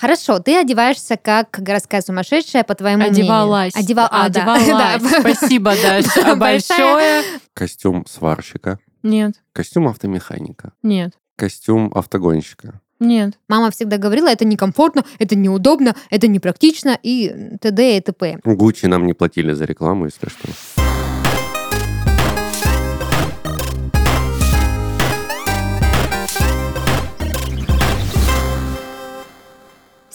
Хорошо, ты одеваешься как городская сумасшедшая, по твоему Одевалась. мнению. Одевал... а, да. Одевалась. Да. Спасибо, Даша. Большое. Костюм сварщика, Нет, костюм автомеханика, нет, костюм автогонщика. нет. Мама всегда говорила, это некомфортно, это неудобно, это непрактично и т.д. и т.п. Гуччи нам не платили за рекламу, если что.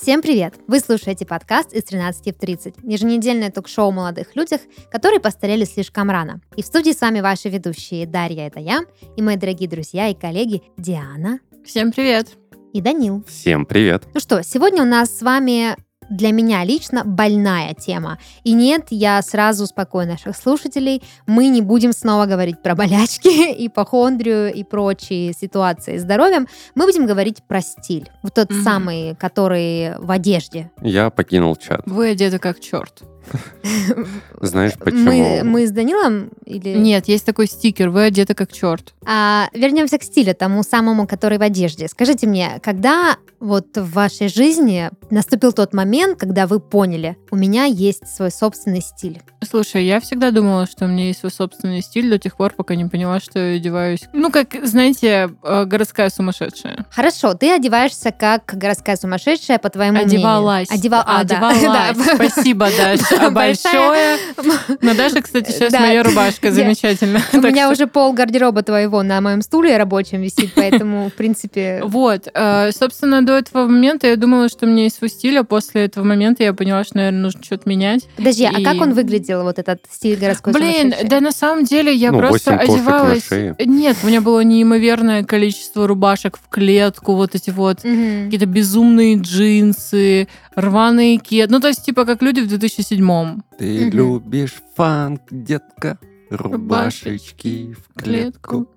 Всем привет! Вы слушаете подкаст из 13 в 30, еженедельное ток-шоу о молодых людях, которые постарели слишком рано. И в студии с вами ваши ведущие Дарья, это я, и мои дорогие друзья и коллеги Диана Всем привет. и Данил. Всем привет. Ну что, сегодня у нас с вами для меня лично больная тема. И нет, я сразу успокою наших слушателей, мы не будем снова говорить про болячки, ипохондрию и прочие ситуации с здоровьем. Мы будем говорить про стиль. Вот тот Мгм. самый, который в одежде. Я покинул чат. Вы одеты как черт. Знаешь почему? Мы, мы с Данилом или... Нет, есть такой стикер. Вы одеты как черт. А, вернемся к стилю, тому самому, который в одежде. Скажите мне, когда вот в вашей жизни наступил тот момент, когда вы поняли, у меня есть свой собственный стиль? Слушай, я всегда думала, что у меня есть свой собственный стиль до тех пор, пока не поняла, что я одеваюсь. Ну, как, знаете, э, городская сумасшедшая. Хорошо, ты одеваешься как городская сумасшедшая, по твоему Одевалась. мнению. Одевал... а, да. Одевалась. Спасибо, Даша. Большая. Большое. Но Даша, кстати, сейчас Да. моя рубашка. Замечательно. У меня уже пол гардероба твоего на моем стуле рабочем висит, поэтому, в принципе... Вот, э, собственно, до этого момента я думала, что у меня есть свой стиль, а после этого момента я поняла, что, наверное, нужно что-то менять. Подожди, а как он выглядел, вот этот стиль городской Блин, да на самом деле я Ну, просто одевалась. Нет, у меня было неимоверное количество рубашек в клетку, вот эти вот какие-то безумные джинсы, рваные кед. Ну, то есть, типа, как люди в 2007-м. Ты Мгм. любишь фанк, детка, рубашечки в клетку.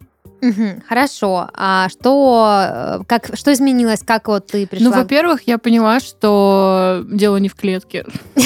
Мгм, Хорошо. А что, э, как, что изменилось? Как вот ты пришла? Ну, во-первых, я поняла, что дело не в клетке.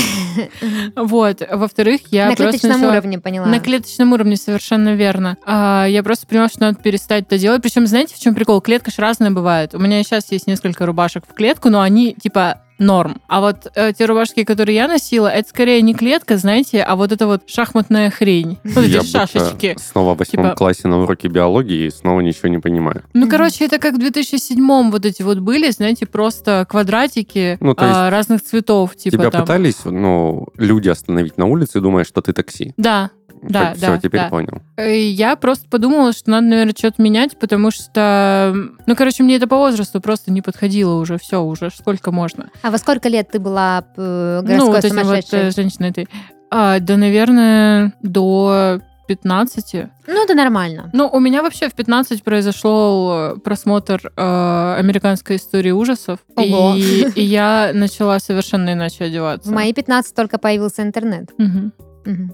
Вот. Во-вторых, я на клеточном уровне поняла. На клеточном уровне совершенно верно. А, я просто поняла, что надо перестать это делать. Причем, знаете, в чем прикол? Клетка же разная бывает. У меня сейчас есть несколько рубашек в клетку, но они типа норм. А вот э, те рубашки, которые я носила, это скорее не клетка, знаете, а вот это вот шахматная хрень. Вот эти Я будто шашечки. снова в восьмом Типа- классе на уроке биологии и снова ничего не понимаю. Ну, Мгм. короче, это как в 2007-м вот эти вот были, знаете, просто квадратики Ну, а, разных цветов. Типа Тебя там. пытались, ну, люди остановить на улице, думая, что ты такси. Да, Да, Все, да, теперь да. понял. Э, Я просто подумала, что надо, наверное, что-то менять, потому что, ну, короче, мне это по возрасту просто не подходило уже. Все, уже сколько можно. А во сколько лет ты была э, ну, городской вот этим вот сумасшедшей? э, женщиной этой. А, да, наверное, до 15. Ну, это нормально. Ну, у меня вообще в 15 произошел просмотр э, американской истории ужасов. Ого. И, и я начала совершенно иначе одеваться. В мои 15 только появился интернет. Мгм.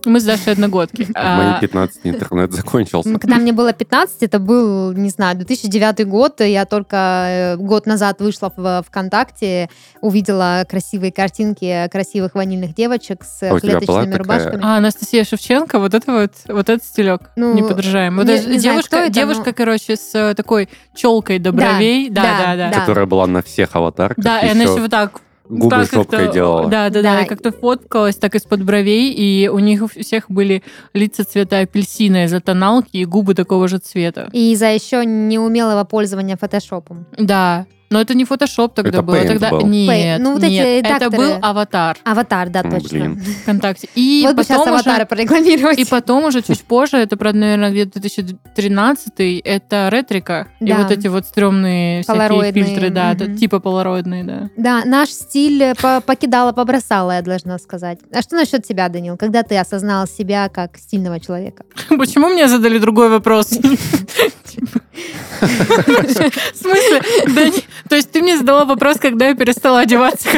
Мы с Дашей одногодки. В А, мои 15 интернет закончился. Когда мне было 15, это был, не знаю, 2009 год. Я только э, год назад вышла в ВКонтакте, увидела красивые картинки красивых ванильных девочек с А клеточными такая- рубашками. А, Анастасия Шевченко, вот это вот, вот этот стилек Ну, не подражаем. Вот не- не знаю, девушка, кто это, девушка, но- короче, с э, такой челкой до бровей. Да, да, да, да. да. Которая была на всех аватарках. Да, и она еще вот так губы так жопкой как-то- делала. Да, да, Да. да, как-то фоткалась так из-под бровей, и у них у всех были лица цвета апельсина из-за тоналки и губы такого же цвета. И из-за еще неумелого пользования фотошопом. Да, но это не фотошоп тогда Это было. Paint Тогда был. нет, Paint. Ну, вот эти нет, это редакторы. был аватар Аватар, да, точно. блин. ВКонтакте. И вот бы сейчас потом уже- аватары прорекламировать. И потом уже чуть позже, это, правда, наверное, где-то 2013 это ретрика. И Да. вот эти вот стрёмные всякие фильтры, да, мгм. типа полароидные, да. Да, наш стиль э, по- покидала, побросала, я должна сказать. А что насчет тебя, Данил? Когда ты осознал себя как стильного человека? Почему мне задали другой вопрос? В смысле? То есть ты мне задала вопрос, когда я перестала одеваться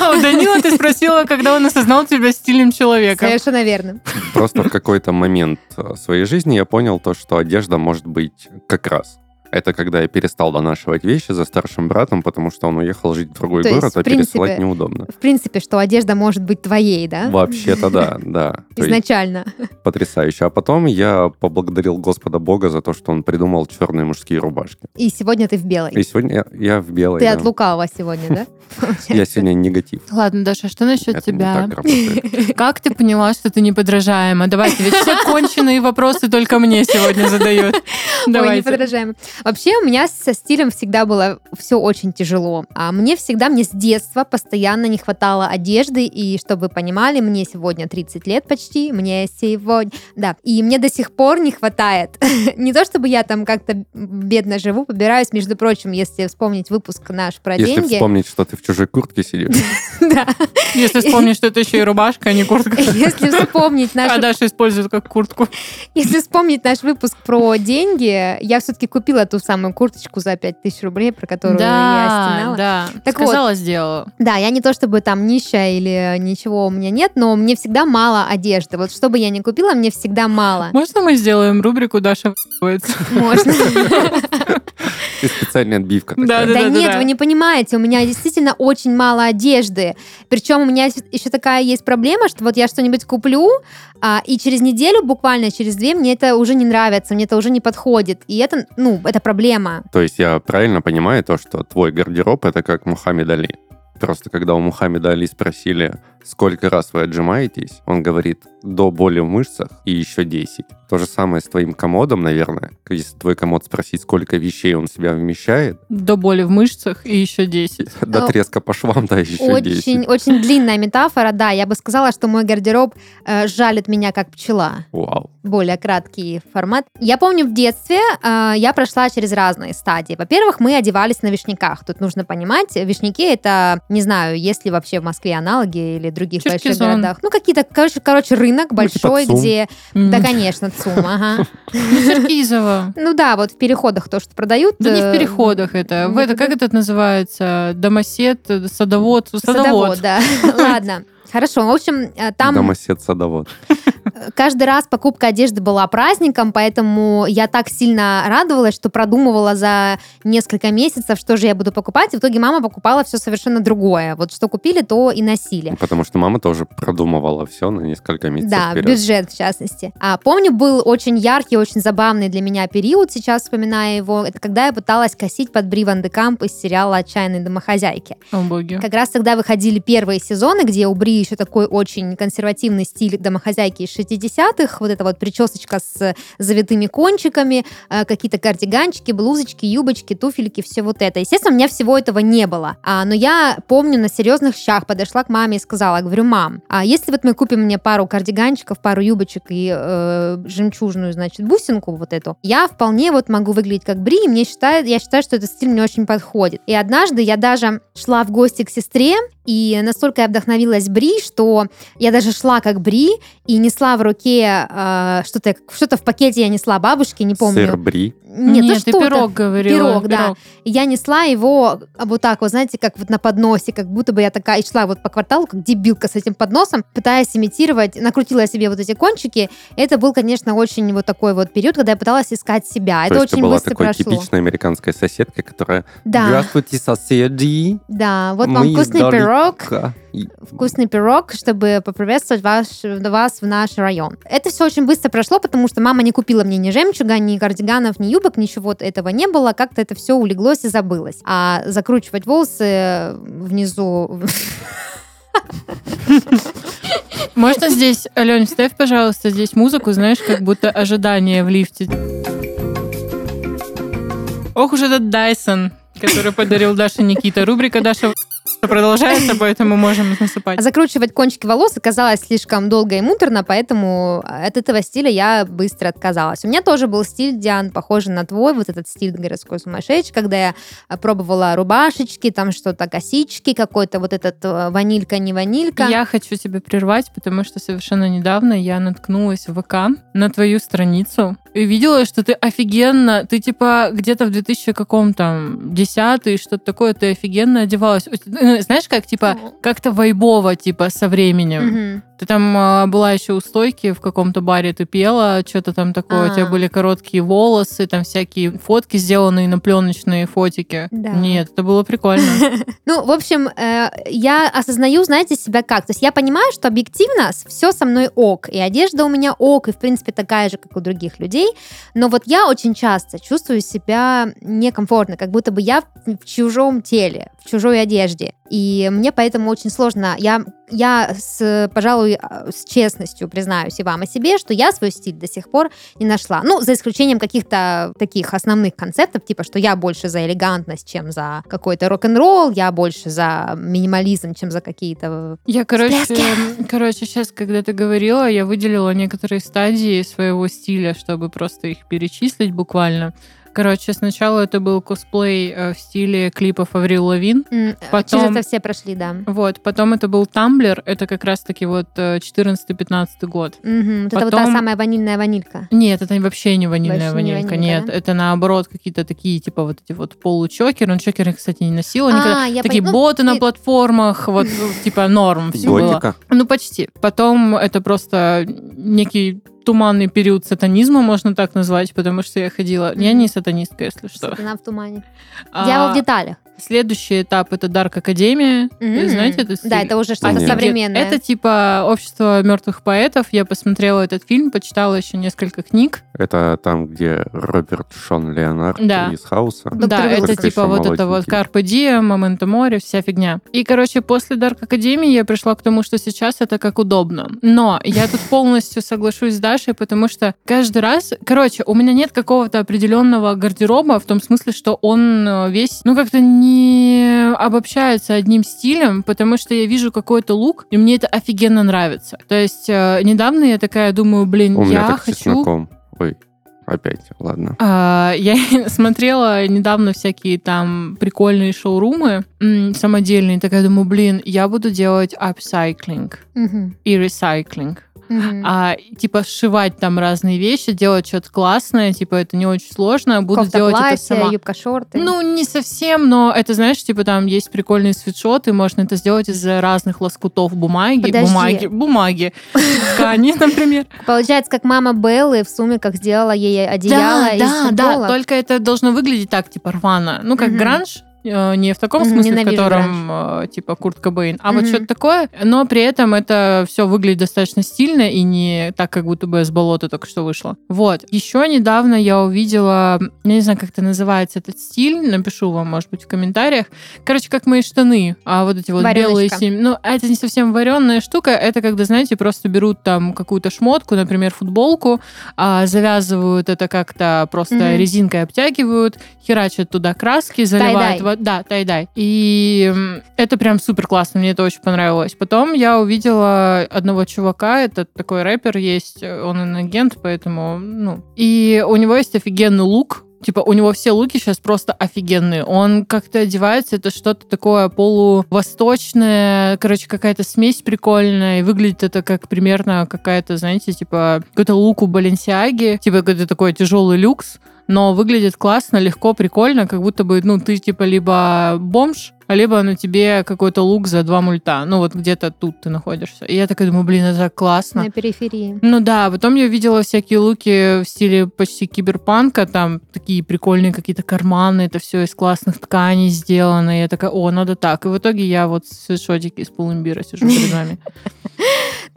а у Данила ты спросила, когда он осознал тебя стильным человеком. Совершенно верно. Просто в какой-то момент э, своей жизни я понял то, что одежда может быть как раз. Это когда я перестал донашивать вещи за старшим братом, потому что он уехал жить в другой То есть, город, в а пересылать принципе, неудобно. В принципе, что одежда может быть твоей, да? Вообще-то да, да. Изначально. потрясающе. А потом я поблагодарил Господа Бога за то, что он придумал черные мужские рубашки. И сегодня ты в белой. И сегодня я, я в белой. Ты да. от лукавого сегодня, да? Я сегодня негатив. Ладно, Даша, что насчет тебя? Как ты поняла, что ты неподражаема? Давайте, ведь все конченые вопросы только мне сегодня задают. Ой, не Давайте. подражаем. Вообще, у меня со стилем всегда было все очень тяжело. А мне всегда, мне с детства постоянно не хватало одежды. И чтобы вы понимали, мне сегодня 30 лет почти. Мне сегодня... Да. И мне до сих пор не хватает. Не то, чтобы я там как-то бедно живу, побираюсь. Между прочим, если вспомнить выпуск наш про Если деньги... вспомнить, что ты в чужой куртке сидишь, Да. Если вспомнить, что это еще и рубашка, а не куртка. Если вспомнить наш А Даша использует как куртку. Если вспомнить наш выпуск про деньги, я все-таки купила ту самую курточку за 5000 рублей, про которую я стенала. да. Так Сказала, сделала. Да, я не то чтобы там нищая или ничего у меня нет, но мне всегда мало одежды. Вот что бы я ни купила, мне всегда мало. Можно мы сделаем рубрику Даша в***ается»? Можно. и специальная отбивка Да. Да да, нет, вы не понимаете, у меня действительно очень мало одежды. Причем у меня еще такая есть проблема, что вот я что-нибудь куплю, а, и через неделю, буквально через две, мне это уже не нравится, мне это уже не подходит. И это, ну, это проблема. То есть я правильно понимаю то, что твой гардероб это как Мухаммед Али. Просто когда у Мухаммеда Али спросили, сколько раз вы отжимаетесь, он говорит, до боли в мышцах и еще 10. То же самое с твоим комодом, наверное. Если твой комод спросить, сколько вещей он в себя вмещает, До боли в мышцах и еще 10. до треска по швам, да, еще Очень, 10. очень длинная метафора, да. Я бы сказала, что мой гардероб э, жалит меня как пчела. Вау. более краткий формат. Я помню, в детстве э, я прошла через разные стадии. Во-первых, мы одевались на вишняках. Тут нужно понимать, вишняки это, не знаю, есть ли вообще в Москве аналоги или других больших Черкизон. городах. Ну, какие-то, короче, короче рынок Ну, типа большой, ЦУМ. где... Да, конечно, ЦУМ, ага. Ну, Черкизово. Ну да, вот в переходах то, что продают. Да не в э, переходах это. В это как это называется? Домосед, садовод, Садовод, садовод. да. Ладно. Хорошо, в общем, э, там Домосед-садовод. каждый раз покупка одежды была праздником, поэтому я так сильно радовалась, что продумывала за несколько месяцев, что же я буду покупать. И в итоге мама покупала все совершенно другое. Вот что купили, то и носили. Потому что мама тоже продумывала все на несколько месяцев Да, вперед. бюджет в частности. А, помню, был очень яркий, очень забавный для меня период, сейчас вспоминая его, это когда я пыталась косить под Бри Ван де Камп из сериала «Отчаянные домохозяйки». О, боги. Как раз тогда выходили первые сезоны, где у Бри еще такой очень консервативный стиль домохозяйки из 60-х, вот эта вот причесочка с завитыми кончиками, э, какие-то кардиганчики, блузочки, юбочки, туфельки, все вот это. Естественно, у меня всего этого не было. А, но я помню, на серьезных щах подошла к маме и сказала, говорю, мам, а если вот мы купим мне пару кардиганчиков, пару юбочек и э, жемчужную, значит, бусинку вот эту, я вполне вот могу выглядеть как Бри, и мне считаю, я считаю, что этот стиль мне очень подходит. И однажды я даже шла в гости к сестре, и настолько я вдохновилась Бри, что я даже шла как Бри и несла в руке э, что-то, что-то в пакете я несла бабушке, не помню. Сыр бри. Нет, ну ты пирог говорила. Пирог, да. И я несла его вот так вот, знаете, как вот на подносе, как будто бы я такая и шла вот по кварталу, как дебилка с этим подносом, пытаясь имитировать, накрутила себе вот эти кончики. Это был, конечно, очень вот такой вот период, когда я пыталась искать себя. То Это очень была быстро такой прошло. типичной американской соседкой, которая Да, «Здравствуйте, соседи!» да. Вот вам вкусный издалека». пирог. Вкусный пирог, чтобы поприветствовать ваш, вас в наш район. Это все очень быстро прошло, потому что мама не купила мне ни жемчуга, ни кардиганов, ни юбок, ничего этого не было. Как-то это все улеглось и забылось. А закручивать волосы внизу... Можно здесь, Ален, ставь, пожалуйста, здесь музыку, знаешь, как будто ожидание в лифте. Ох уж этот Дайсон, который подарил Даше Никита. Рубрика Даша продолжается, поэтому можем насыпать. А закручивать кончики волос оказалось слишком долго и муторно, поэтому от этого стиля я быстро отказалась. У меня тоже был стиль, Диан, похожий на твой, вот этот стиль городской сумасшедший, когда я а, пробовала рубашечки, там что-то косички, какой-то вот этот э, ванилька, не ванилька. Я хочу тебя прервать, потому что совершенно недавно я наткнулась в ВК на твою страницу и видела, что ты офигенно, ты типа где-то в 2000 каком там 10 что-то такое, ты офигенно одевалась. Ну, Знаешь, как типа как-то вайбово, типа, со временем. Ты там а, была еще у стойки в каком-то баре, ты пела, что-то там такое, у тебя А. были короткие волосы, там всякие фотки, сделанные на пленочные фотики. Да. Нет, это было прикольно. Ну, в общем, э, я осознаю, знаете, себя как. То есть я понимаю, что объективно все со мной ок. И одежда у меня ок, и, в принципе, такая же, как у других людей. Но вот я очень часто чувствую себя некомфортно, как будто бы я в чужом теле, в чужой одежде. И мне поэтому очень сложно. Я, я с, пожалуй, э, с честностью признаюсь и вам, и себе, что я свой стиль до сих пор не нашла. Ну, за исключением каких-то таких основных концептов, типа, что я больше за элегантность, чем за какой-то рок-н-ролл, я больше за минимализм, чем за какие-то... Я, короче, Всплески. короче, сейчас, когда ты говорила, я выделила некоторые стадии своего стиля, чтобы просто их перечислить буквально. Короче, сначала это был косплей э, в стиле клипов Аврил Лавин. М, Потом- Через это все прошли, да. Вот, потом это был Тамблер, это как раз-таки вот э, 14-15 год. Мгм. Вот Это вот та Потом- самая ванильная ванилька. Нет, это вообще не ванильная Вообще не ванилька, ванилька, нет. да? Это наоборот какие-то такие, типа вот эти вот получокеры. Ну, чокеры, кстати, не носила никогда. А, я Такие пон- ну, боты на ты- платформах, вот типа норм все было. Ну, почти. Потом это просто некий туманный период сатанизма, можно так назвать, потому что я ходила... Я Мгм. не сатанистка, если что. Сатана в тумане. А, Дьявол в деталях. Следующий этап — это Дарк Академия. М. знаете этот стиль? Да, это уже что-то Нет. современное. Это типа общество мертвых поэтов. Я посмотрела этот фильм, почитала еще несколько книг. Это там, где Роберт Шон Леонард Да. из Хауса. Доктор да, это типа вот это вот. Carpe Diem, Memento Mori, вся фигня. И, короче, после Dark Академии я пришла к тому, что сейчас это как удобно. Но я тут полностью соглашусь с Дашей, потому что каждый раз... Короче, у меня нет какого-то определенного гардероба в том смысле, что он э, весь, ну, как-то не обобщается одним стилем, потому что я вижу какой-то лук, и мне это офигенно нравится. То есть э, недавно я такая думаю, блин, У я хочу... чесноком. Ой, опять, ладно. А, Я смотрела недавно всякие там прикольные шоурумы самодельные. Такая думаю, блин, я буду делать апсайклинг Мгм. и ресайклинг. А, типа сшивать там разные вещи, делать что-то классное, типа это не очень сложно. Буду Кофта, делать это платье, сама. юбка, шорты. Ну, не совсем, но это, знаешь, типа там есть прикольные свитшоты, можно это сделать из разных лоскутов бумаги, Подожди. бумаги, бумаги, ткани, например. Получается, как мама Беллы в сумерках сделала ей одеяло из да, да, футболок. только это должно выглядеть так, типа рвано. Ну, как гранж, не в таком смысле, в ненавижу котором э, типа Курт Кобейн, а вот Мгм. что-то такое, но при этом это все выглядит достаточно стильно и не так, как будто бы с болота только что вышло. Вот. Еще недавно я увидела, я не знаю, как это называется, этот стиль, напишу вам, может быть, в комментариях. Короче, как мои штаны, а вот эти вот Варёночка. белые семь. Ну, это не совсем вареная штука, это когда, знаете, просто берут там какую-то шмотку, например, футболку, а, завязывают это как-то просто Мгм. резинкой обтягивают, херачат туда краски, заливают... Тай-дай. во- Да, тай-дай. И это прям супер классно, мне это очень понравилось. Потом я увидела одного чувака, это такой рэпер есть, он инагент, поэтому, ну... И у него есть офигенный лук, Типа, у него все луки сейчас просто офигенные. Он как-то одевается, это что-то такое полувосточное, короче, какая-то смесь прикольная. И выглядит это как примерно какая-то, знаете, типа, какой-то лук у Баленсиаги. Типа, какой-то такой тяжелый люкс. Но выглядит классно, легко, прикольно, как будто бы, ну, ты типа либо бомж, либо на тебе какой-то лук за два мульта. Ну, вот где-то тут ты находишься. И я такая думаю, блин, это так классно. На периферии. Ну да, потом я видела всякие луки в стиле почти киберпанка, там такие прикольные какие-то карманы, это все из классных тканей сделано. И я такая, о, надо так. И в итоге я вот в свитшотике из полумбира сижу перед вами.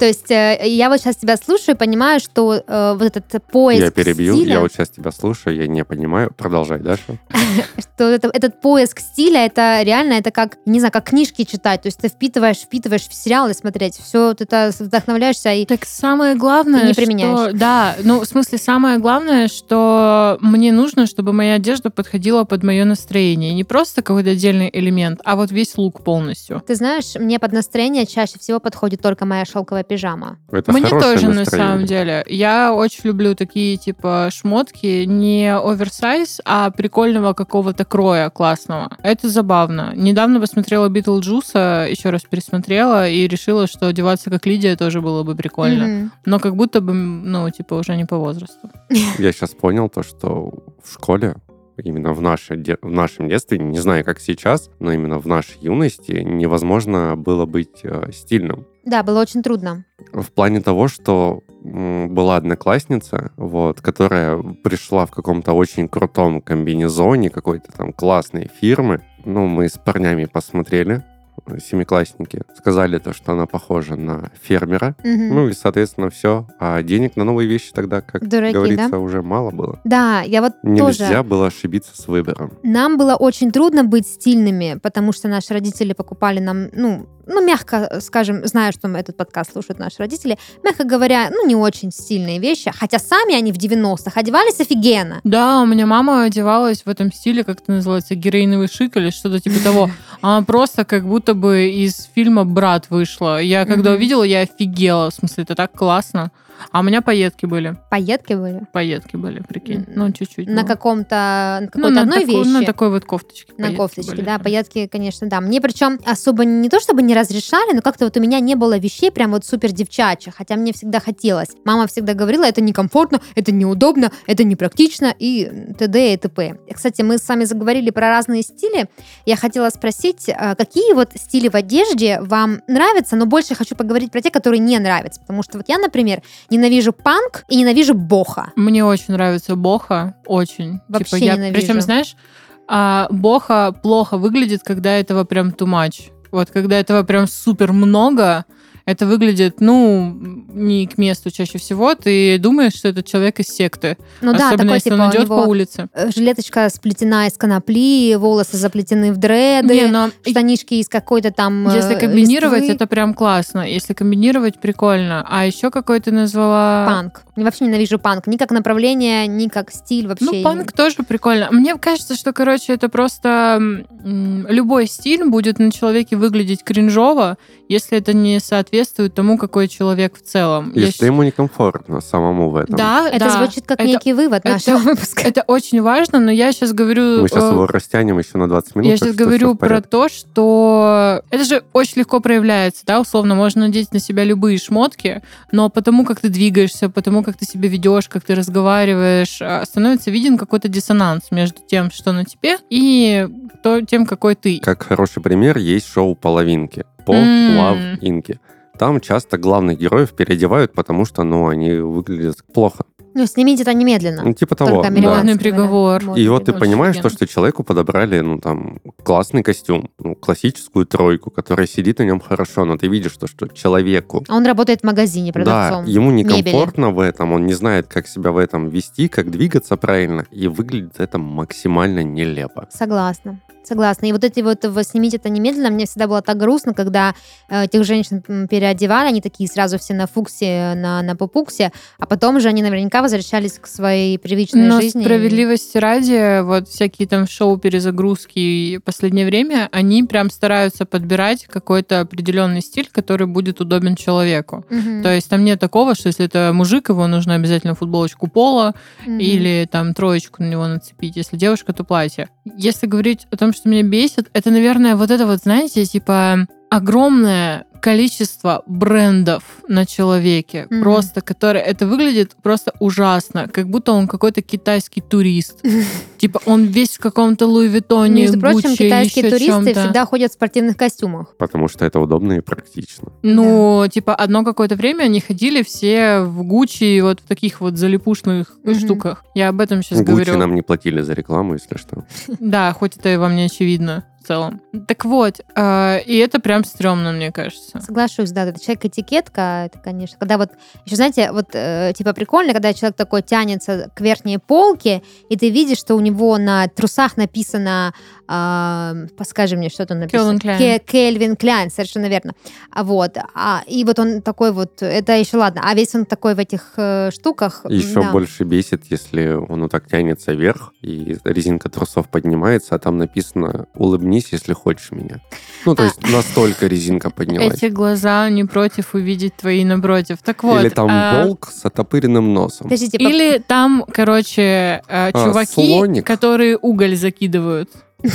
То есть э, я вот сейчас тебя слушаю и понимаю, что э, вот этот поиск Я перебью, стиля, я вот сейчас тебя слушаю, я не понимаю. Продолжай, Даша. что это- этот поиск стиля, это реально, это как, не знаю, как книжки читать. То есть ты впитываешь, впитываешь в сериалы смотреть, все вот это вдохновляешься и Так самое главное, Ты не применяешь. Да, ну, в смысле, самое главное, что мне нужно, чтобы моя одежда подходила под мое настроение. Не просто какой-то отдельный элемент, а вот весь лук полностью. Ты знаешь, мне под настроение чаще всего подходит только моя шелковая пижама. Это Мне тоже, на настроение. самом деле. Я очень люблю такие, типа, шмотки, не оверсайз, а прикольного какого-то кроя классного. Это забавно. Недавно посмотрела Битлджуса, еще раз пересмотрела, и решила, что одеваться как Лидия тоже было бы прикольно. Мгм. Но как будто бы, ну, типа, уже не по возрасту. Я сейчас понял то, что в школе именно в, наше, в нашем детстве, не знаю, как сейчас, но именно в нашей юности невозможно было быть э, стильным. Да, было очень трудно. В плане того, что была одноклассница, вот, которая пришла в каком-то очень крутом комбинезоне какой-то там классной фирмы. Ну, мы с парнями посмотрели, семиклассники, сказали то, что она похожа на фермера. Мгм. Ну и, соответственно, все. А денег на новые вещи тогда, как Дураки, говорится, да? уже мало было. Да, я вот Нельзя тоже... было ошибиться с выбором. Нам было очень трудно быть стильными, потому что наши родители покупали нам, ну, ну, мягко скажем, знаю, что этот подкаст слушают наши родители, мягко говоря, ну, не очень стильные вещи, хотя сами они в 90-х одевались офигенно. Да, у меня мама одевалась в этом стиле, как это называется, героиновый шик или что-то типа того. Она просто как будто бы из фильма «Брат» вышла. Я когда Мгм. увидела, я офигела. В смысле, это так классно. А у меня пайетки были. Пайетки были. Пайетки были, прикинь. Ну, чуть-чуть. На ну. каком-то, на Ну, какой-то на одной такой- вещи. На такой вот кофточке. На кофточке, были да, прям. пайетки, конечно, да. Мне причем особо не то, чтобы не разрешали, но как-то вот у меня не было вещей прям вот супер девчачьих, хотя мне всегда хотелось. Мама всегда говорила, это некомфортно, это неудобно, это непрактично и т.д. и т.п. Кстати, мы с вами заговорили про разные стили. Я хотела спросить, э, какие вот стили в одежде вам нравятся, но больше хочу поговорить про те, которые не нравятся, потому что вот я, например, ненавижу панк и ненавижу боха. Мне очень нравится боха, очень. Вообще типа, я, ненавижу. Причем, знаешь, а, боха плохо выглядит, когда этого прям too much. Вот когда этого прям супер много, это выглядит, ну, не к месту чаще всего. Ты думаешь, что этот человек из секты. Ну да, Особенно такой если типа он идет по улице. э, жилеточка сплетена из конопли, волосы заплетены в дреды, Не, но штанишки из какой-то там э, если комбинировать, листвы. это прям классно. Если комбинировать, прикольно. А еще какой ты назвала... панк. Я вообще ненавижу панк. Ни как направление, ни как стиль вообще. Ну, панк тоже прикольно. Мне кажется, что, короче, это просто любой стиль будет на человеке выглядеть кринжово, если это не соответствует тому, какой человек в целом. Я Если щ- ему некомфортно самому в этом. Да, Это да. звучит как Это- некий вывод это- нашего выпуска. Это очень важно, но я сейчас говорю... Мы сейчас э, его растянем еще на 20 минут. Я сейчас говорю про то, что это же очень легко проявляется, да, условно, можно надеть на себя любые шмотки, но потому как ты двигаешься, потому как ты себя ведешь, как ты разговариваешь, а, становится виден какой-то диссонанс между тем, что на тебе, и то, тем, какой ты. Как хороший пример, есть шоу «Половинки» по М. Love Инки. Там часто главных героев переодевают, потому что, ну, они выглядят плохо. Ну, снимите это немедленно. Ну, типа Только того. Ладный да, приговор. И вот ты понимаешь, то, что человеку подобрали, ну, там, классный костюм, ну, классическую тройку, которая сидит на нем хорошо, но ты видишь, то, что человеку А он работает в магазине продавцом. Да, ему мебели. некомфортно в этом, он не знает, как себя в этом вести, как двигаться правильно, и выглядит это максимально нелепо. Согласна. Согласна. И вот эти вот снимите это немедленно, мне всегда было так грустно, когда э, этих женщин переодевали, они такие сразу все на фуксе, на, на попуксе, а потом же они наверняка возвращались к своей привычной Но жизни. справедливости ради, вот всякие там шоу перезагрузки в последнее время, они прям стараются подбирать какой-то определенный стиль, который будет удобен человеку. Мгм. То есть там нет такого, что если это мужик, его нужно обязательно футболочку пола Мгм. или там троечку на него нацепить. Если девушка, то платье. Если говорить о том, что меня бесит, это, наверное, вот это вот, знаете, типа огромное количество брендов на человеке, Мгм. просто которые это выглядит просто ужасно, как будто он какой-то китайский турист. Типа он весь в каком-то Луи Виттоне, Между прочим, Гуччи, китайские туристы всегда ходят в спортивных костюмах. Потому что это удобно и практично. Ну, типа, одно какое-то время они ходили все в Гуччи и вот в таких вот залипушных штуках. Я об этом сейчас Гуччи говорю. нам не платили за рекламу, если что. Да, хоть это и вам не очевидно в целом. Так вот, э, и это прям стрёмно, мне кажется. Соглашусь, да, это человек-этикетка, это, конечно, когда вот, еще, знаете, вот, э, типа, прикольно, когда человек такой тянется к верхней полке, и ты видишь, что у него на трусах написано, а, подскажи мне, что там написано? Calvin Klein. Ке- Кельвин Кляйн, совершенно верно. А вот, а, и вот он такой вот, это еще ладно, а весь он такой в этих э, штуках. Еще да. больше бесит, если он вот так тянется вверх, и резинка трусов поднимается, а там написано «улыбнись, если хочешь меня». Ну, то А. есть настолько резинка поднялась. Эти глаза не против увидеть твои напротив. Так вот. Или там а, волк с отопыренным носом. Подождите, по- Или там, короче, э, чуваки, слоник. которые уголь закидывают.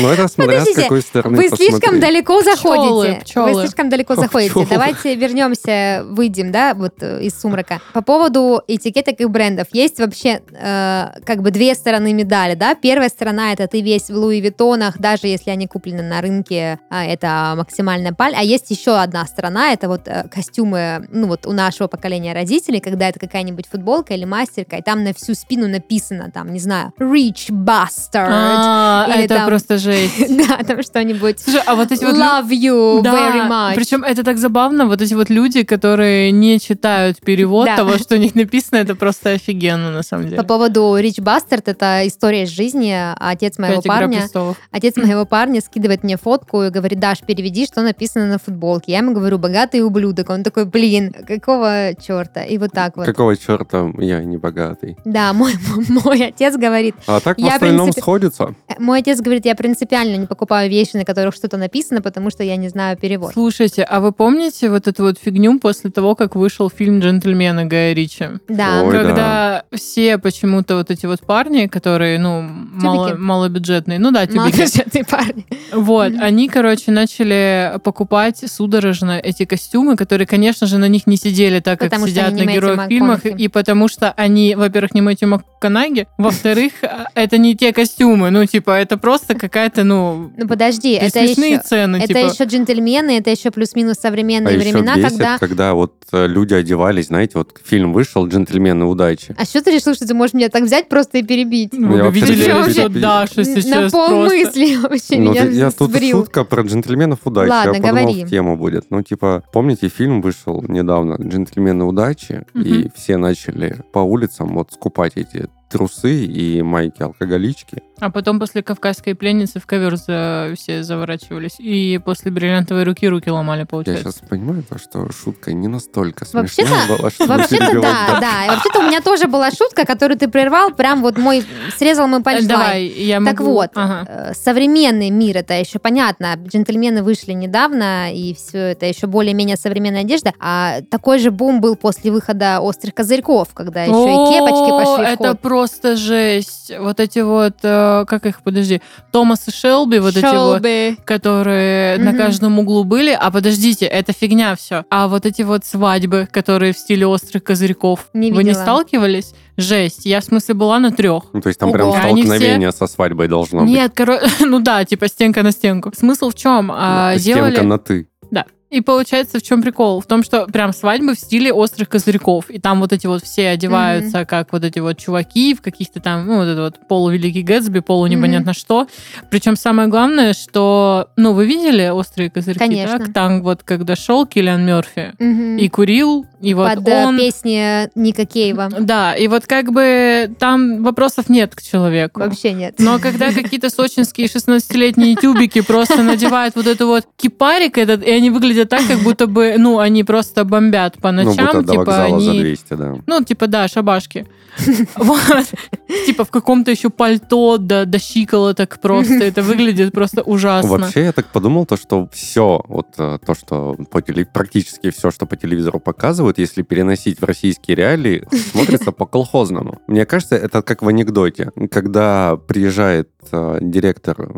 Ну, это смотря с Подождите, какой стороны Вы слишком посмотреть. далеко заходите. пчелы. Вы слишком далеко заходите. пчелы. Давайте вернемся, выйдем, да, вот э, из сумрака. По поводу этикеток и брендов. Есть вообще э, как бы две стороны медали, да. Первая сторона это ты весь в Луи Виттонах, даже если они куплены на рынке, а, это максимальная паль. А есть еще одна сторона, это вот э, костюмы, ну вот у нашего поколения родителей, когда это какая-нибудь футболка или мастерка, и там на всю спину написано, там, не знаю, Rich Bastard. А, Или это там- просто жесть. Да, там что-нибудь. Слушай, а вот эти вот... Love you very much. причем это так забавно, вот эти вот люди, которые не читают перевод того, что у них написано, это просто офигенно на самом деле. По поводу Рич Бастард, это история из жизни. Отец моего Опять «Игра парня, престолов». отец моего парня скидывает мне фотку и говорит, Даш, переведи, что написано на футболке. Я ему говорю, богатый ублюдок. Он такой, блин, какого черта? И вот так вот. Какого черта я не богатый? Да, мой, мой отец говорит, А так в Я, в остальном принципе, сходится. мой отец говорит, я принципиально не покупаю вещи, на которых что-то написано, потому что я не знаю перевод. Слушайте, а вы помните вот эту вот фигню после того, как вышел фильм «Джентльмены» Гая Ричи? Да. Ой, Когда все почему-то вот эти вот парни, которые, ну, мало, малобюджетные, ну да, тюбики, Малобюджетные парни. Вот, они, короче, начали покупать судорожно эти костюмы, которые, конечно же, на них не сидели так, как Потому что сидят на героях фильмах, МакКонахи. и потому что они, во-первых, не Мэтью МакКонахи, во-вторых, а, это не те костюмы, ну, типа, это просто какая-то, ну, Ну подожди, это смешные еще... цены, Это типа. еще джентльмены, это еще плюс-минус А современные еще времена, бесит, когда когда... вот э, люди одевались, знаете, вот фильм вышел «Джентльмены удачи». А что ты решил, что ты можешь меня так взять просто и перебить? Вы Я вообще видели. Дашу На сейчас просто. полмысли вообще Ну, меня ты- я тут сбрил. шутка про джентльменов удачи. Ладно, я подумал, говори. в тему будет. Ну, типа, помните, фильм вышел недавно «Джентльмены удачи», и Мгм. все начали по улицам вот скупать эти трусы и майки-алкоголички. А потом после «Кавказской пленницы» в ковер за... все заворачивались. И после «Бриллиантовой руки» руки ломали, Я получается. сейчас понимаю, то, что шутка не настолько Вообще-то- смешная была, чтобы Вообще-то да, да. Вообще-то у меня тоже была шутка, которую ты прервал, прям вот мой, срезал мой панчлайн. Давай, я Так могу... вот, Ага. э, современный мир, это еще понятно, джентльмены вышли недавно, и все это еще более-менее современная одежда, а такой же бум был после выхода «Острых козырьков», когда еще и кепочки О, пошли в Это ход. Просто жесть. Вот эти вот, э, как их, подожди, Томас и Шелби, вот эти вот, Шелби. которые на Мгм. каждом углу были. А подождите, это фигня все. А вот эти вот свадьбы, которые в стиле острых козырьков, Не вы не сталкивались? Жесть. Я, в смысле, была на трех. Ну, то есть там Ого. прям Они все- столкновение со свадьбой должно быть. Нет, короче, ну да, типа стенка на стенку. Смысл в чем? А, Стенка делали... на «ты». Да. И получается, в чем прикол? В том, что прям свадьбы в стиле острых козырьков. И там вот эти вот все одеваются, как вот эти вот чуваки в каких-то там, ну, вот это вот полувеликий Гэтсби, полу непонятно что. Причем самое главное, что, ну, вы видели острые козырьки? Конечно. Так? Там вот, когда шел Киллиан Мерфи Мгм. и курил, и вот Под э, он... песни Ника Кейва. Да, и вот как бы там вопросов нет к человеку. Вообще нет. Но когда какие-то сочинские 16-летние тюбики просто надевают вот эту вот кипарик этот, и они выглядят так, как будто бы, ну, они просто бомбят по Ну, ночам, будто до типа вокзала за они... 200, да. Ну, типа, да, шабашки. Вот. Типа в каком-то еще пальто до, до щиколоток просто. Это выглядит просто ужасно. Вообще, я так подумал, то, что все, вот э, то, что по теле... практически все, что по телевизору показывают, если переносить в российские реалии, смотрится по-колхозному. Мне кажется, это как в анекдоте. Когда приезжает э, директор э,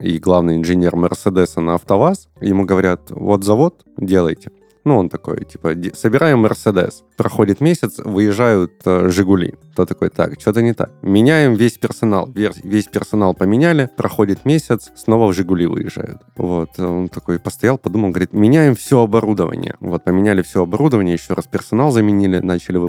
и главный инженер Мерседеса на АвтоВАЗ, ему говорят, вот завод, делайте. Ну, он такой, типа, «Ди- собираем Мерседес. Проходит месяц, выезжают э, Жигули. То такой, так, что-то не так. Меняем весь персонал. Весь персонал поменяли, проходит месяц, снова в Жигули выезжают. Вот, он такой постоял, подумал, говорит, меняем все оборудование. Вот, поменяли все оборудование, еще раз персонал заменили, начали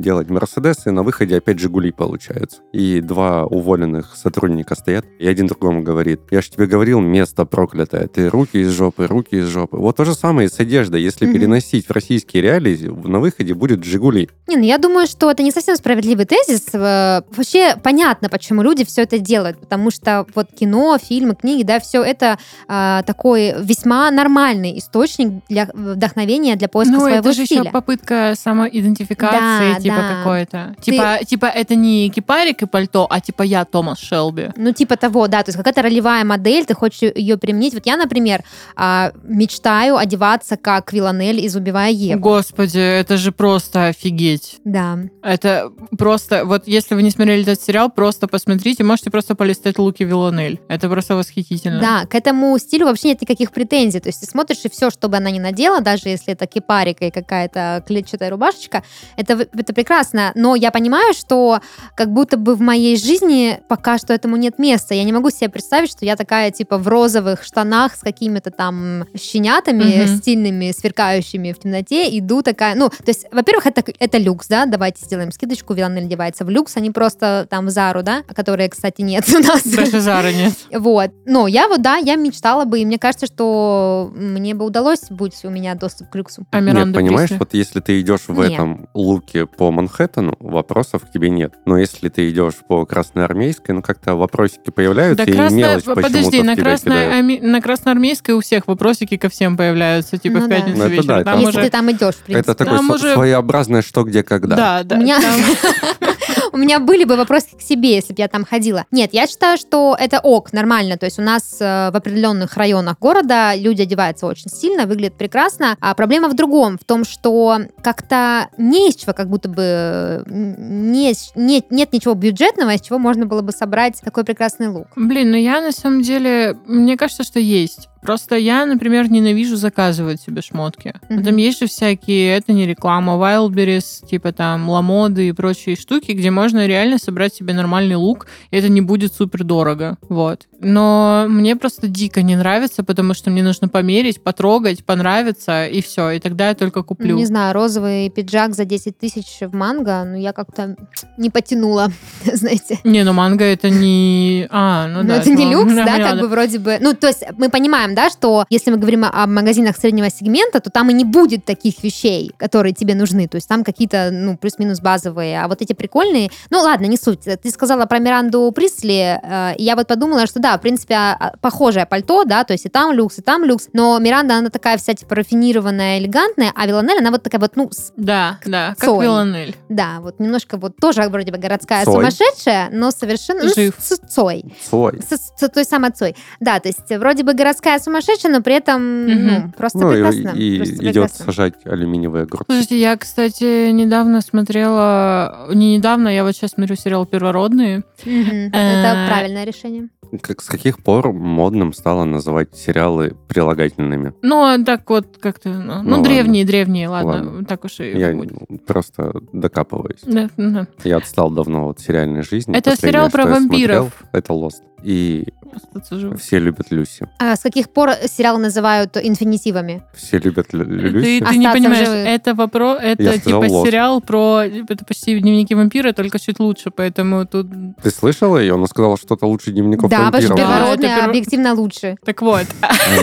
делать Мерседесы, на выходе опять Жигули получаются. И два уволенных сотрудника стоят, и один другому говорит, я же тебе говорил, место проклятое, ты руки из жопы, руки из жопы. Вот то же самое и с одеждой. Если Мгм. Переносить в российские реалии, на выходе будет Жигули. Не, ну я думаю, что это не совсем справедливый тезис. Э, Вообще понятно, почему люди все это делают, потому что вот кино, фильмы, книги, да, все это а, такой весьма нормальный источник для вдохновения для поиска Ну, своего это же стиля. еще попытка самоидентификации, Да, типа да. какой-то. Ты- Типа, типа это не кипарик и пальто, а типа я Томас Шелби. Ну, типа того, да, то есть какая-то ролевая модель, ты хочешь ее применить. Вот я, например, а, мечтаю одеваться как Виланель из «Убивая Еву». Господи, это же просто офигеть. Да. Это просто, вот если вы не смотрели этот сериал, просто посмотрите, можете просто полистать Луки Вилонель. Это просто восхитительно. Да, к этому стилю вообще нет никаких претензий. То есть ты смотришь, и все, что бы она ни надела, даже если это кипарика и какая-то клетчатая рубашечка, это, это прекрасно. Но я понимаю, что как будто бы в моей жизни пока что этому нет места. Я не могу себе представить, что я такая, типа, в розовых штанах с какими-то там щенятами Мгм. стильными, сверкающими в темноте, иду такая... Ну, то есть, во-первых, это, это люкс, да, давайте сделаем скидочку, Виланель одевается в люкс, они просто там в Зару, да, которые, кстати, нет у нас. Даже Зары нет. Вот. Но я вот, да, я мечтала бы, и мне кажется, что мне бы удалось, будь у меня доступ к люксу. А Нет, понимаешь, вот если ты идешь в Нет. этом луке по Манхэттену, вопросов к тебе нет. Но если ты идешь по Красноармейской, ну как-то вопросики появляются, Да, и красная- мелочь почему-то подожди, на, красной, на красноармейской у всех вопросики ко всем появляются, типа Ну в да. пятницу Ну, это вечером. да, Там Если уже... ты там идешь, в принципе. Это такое Там уже- своеобразное что, где, когда. Да, да. У меня- там- У меня были бы вопросы к себе, если бы я там ходила. Нет, я считаю, что это ок, нормально. То есть у нас э, в определенных районах города люди одеваются очень сильно, выглядят прекрасно. А проблема в другом, в том, что как-то не из чего, как будто бы не, нет, нет ничего бюджетного, из чего можно было бы собрать такой прекрасный лук. Блин, ну я на самом деле, мне кажется, что есть. Просто я, например, ненавижу заказывать себе шмотки. Мгм. Там есть же всякие, это не реклама, Wildberries, типа там Ламоды и прочие штуки, где можно реально собрать себе нормальный лук, и это не будет супер дорого. Вот. Но мне просто дико не нравится, потому что мне нужно померить, потрогать, понравится, и все. И тогда я только куплю. Не знаю, розовый пиджак за 10 тысяч в манго, ну я как-то не потянула, знаете. Не, ну манго это не... А, ну Но да. это не ну, люкс, да, как бы вроде бы. Ну, то есть мы понимаем, да, что если мы говорим о, магазинах среднего сегмента, то там и не будет таких вещей, которые тебе нужны. То есть там какие-то, ну, плюс-минус базовые. А вот эти прикольные... Ну, ладно, не суть. Ты сказала про Миранду Присли, э, и я вот подумала, что да, в принципе, а- а, похожее пальто, да, то есть и там люкс, и там люкс, но Миранда, она такая вся, типа, рафинированная, элегантная, а Виланель, она вот такая вот, ну, с- Да, да, как Цой. Виланель. да, вот немножко вот тоже вроде бы городская Цой. сумасшедшая, но совершенно... ну, Жив. с- с цой. Свой. С, с той самой отцой. Да, то есть вроде бы городская сумасшедшая, но при этом Мгм. ну, просто Ну прекрасно. и, и просто идет прекрасно. сажать алюминиевые огурцы. Слушайте, я, кстати, недавно смотрела... Не недавно, я вот сейчас смотрю сериал «Первородные». Мгм. Это Э, правильное решение. Как, с каких пор модным стало называть сериалы прилагательными? Ну, а так вот как-то... Ну, ну, Ну, древние, древние, ладно. Ладно. Так уж и Я будет. просто докапываюсь. Да, да. Я отстал давно от сериальной жизни. Это Последнее, сериал про вампиров. смотрел, это Lost. И Остаться живым. все любят Люси. А с каких пор сериалы называют инфинитивами? Все любят Лю- Ты, Люси. ты не Остаться в понимаешь, живых. это вопрос, это Я типа Lost. сериал про, это почти дневники вампира, только чуть лучше, поэтому тут... Ты слышала ее? Она сказала что-то лучше дневников да, потому что вампиров. Да, первородные это перво- объективно лучше. Так вот,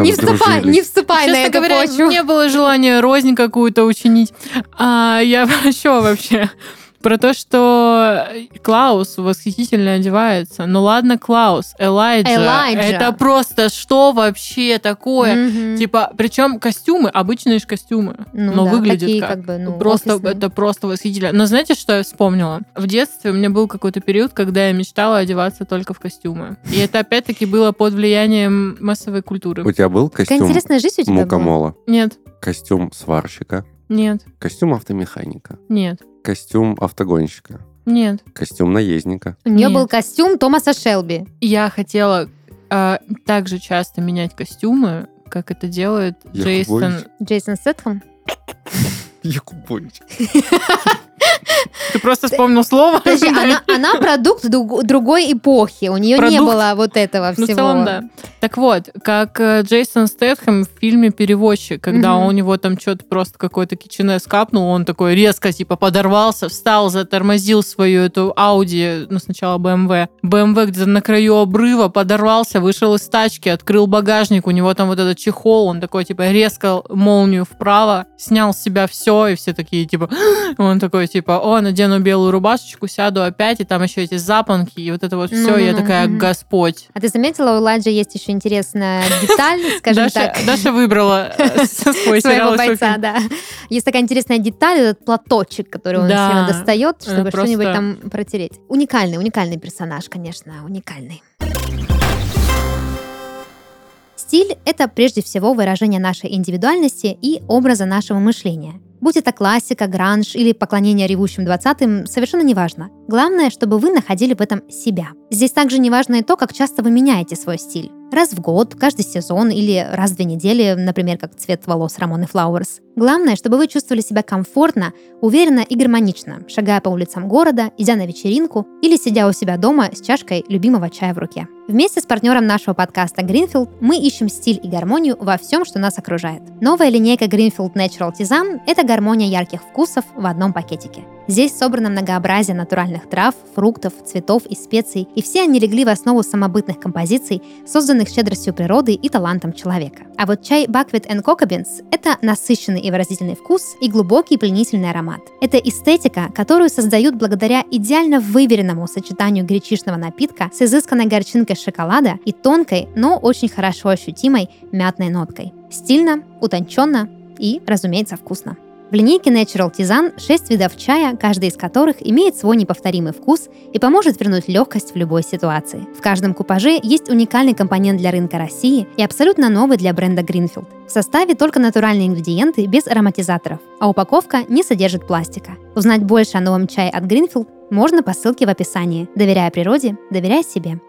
Не вступай, не вступай на эту говоря, почву. не было желания рознь какую-то учинить. А я что вообще? Про то, что Клаус восхитительно одевается. Ну ладно, Клаус, Элайджа. Элайджа. Это просто что вообще такое? Мгм. Типа, причем костюмы, обычные же костюмы, Ну но да, выглядят такие как. как бы, ну, просто, офисные. это просто восхитительно. Но знаете, что я вспомнила? В детстве у меня был какой-то период, когда я мечтала одеваться только в костюмы. И это опять-таки было под влиянием массовой культуры. У тебя был Какая костюм интересная жизнь у тебя была. мукомола, Нет, костюм сварщика, нет, костюм автомеханика, нет, костюм автогонщика, нет. костюм наездника. У нее Нет. был костюм Томаса Шелби. Я хотела э, так же часто менять костюмы, как это делает Якубович. Джейсон. Джейсон Сетхэм. Якубович. Ты просто вспомнил слово? Подожди, она, она продукт друг- другой эпохи. У нее не Продукт? было вот этого Ну, всего. в целом, да. Так вот, как э, Джейсон Стэтхэм в фильме «Перевозчик», когда Мгм. у него там что-то просто какой-то кичинес капнул, он такой резко, типа, подорвался, встал, затормозил свою эту Ауди, ну, сначала BMW. BMW где-то на краю обрыва, подорвался, вышел из тачки, открыл багажник, у него там вот этот чехол, он такой, типа, резко молнию вправо, снял с себя все, и все такие, типа, он такой, типа, о, надену белую рубашечку, сяду опять, и там еще эти запонки, и вот это вот все, я такая. Господь. А ты заметила, у Ладжи есть еще интересная деталь, скажем так. Даша выбрала э, своего бойца, да. Есть такая интересная деталь, этот платочек, который он все достает, чтобы Это что-нибудь там протереть. Уникальный, уникальный персонаж, конечно, уникальный. Стиль — это прежде всего выражение нашей индивидуальности и образа нашего мышления. Будь это классика, гранж или поклонение ревущим 20-м, совершенно неважно. Главное, чтобы вы находили в этом себя. Здесь также неважно и то, как часто вы меняете свой стиль. Раз в год, каждый сезон или раз в две недели, например, как цвет волос Рамоны Флауэрс. Главное, чтобы вы чувствовали себя комфортно, уверенно и гармонично, шагая по улицам города, идя на вечеринку или сидя у себя дома с чашкой любимого чая в руке. Вместе с партнером нашего подкаста Greenfield мы ищем стиль и гармонию во всем, что нас окружает. Новая линейка Greenfield Natural Tisane – это гармония ярких вкусов в одном пакетике. Здесь собрано многообразие натуральных трав, фруктов, цветов и специй, и все они легли в основу самобытных композиций, созданных щедростью природы и талантом человека. А вот чай Buckwheat and Cocoa Beans – это насыщенный и выразительный вкус и глубокий пленительный аромат. Это эстетика, которую создают благодаря идеально выверенному сочетанию гречишного напитка с изысканной горчинкой шоколада и тонкой, но очень хорошо ощутимой мятной ноткой. Стильно, утонченно и, разумеется, вкусно. В линейке Natural Tizan 6 видов чая, каждый из которых имеет свой неповторимый вкус и поможет вернуть легкость в любой ситуации. В каждом купаже есть уникальный компонент для рынка России и абсолютно новый для бренда Greenfield. В составе только натуральные ингредиенты без ароматизаторов, а упаковка не содержит пластика. Узнать больше о новом чае от Greenfield можно по ссылке в описании. Доверяя природе, доверяй себе.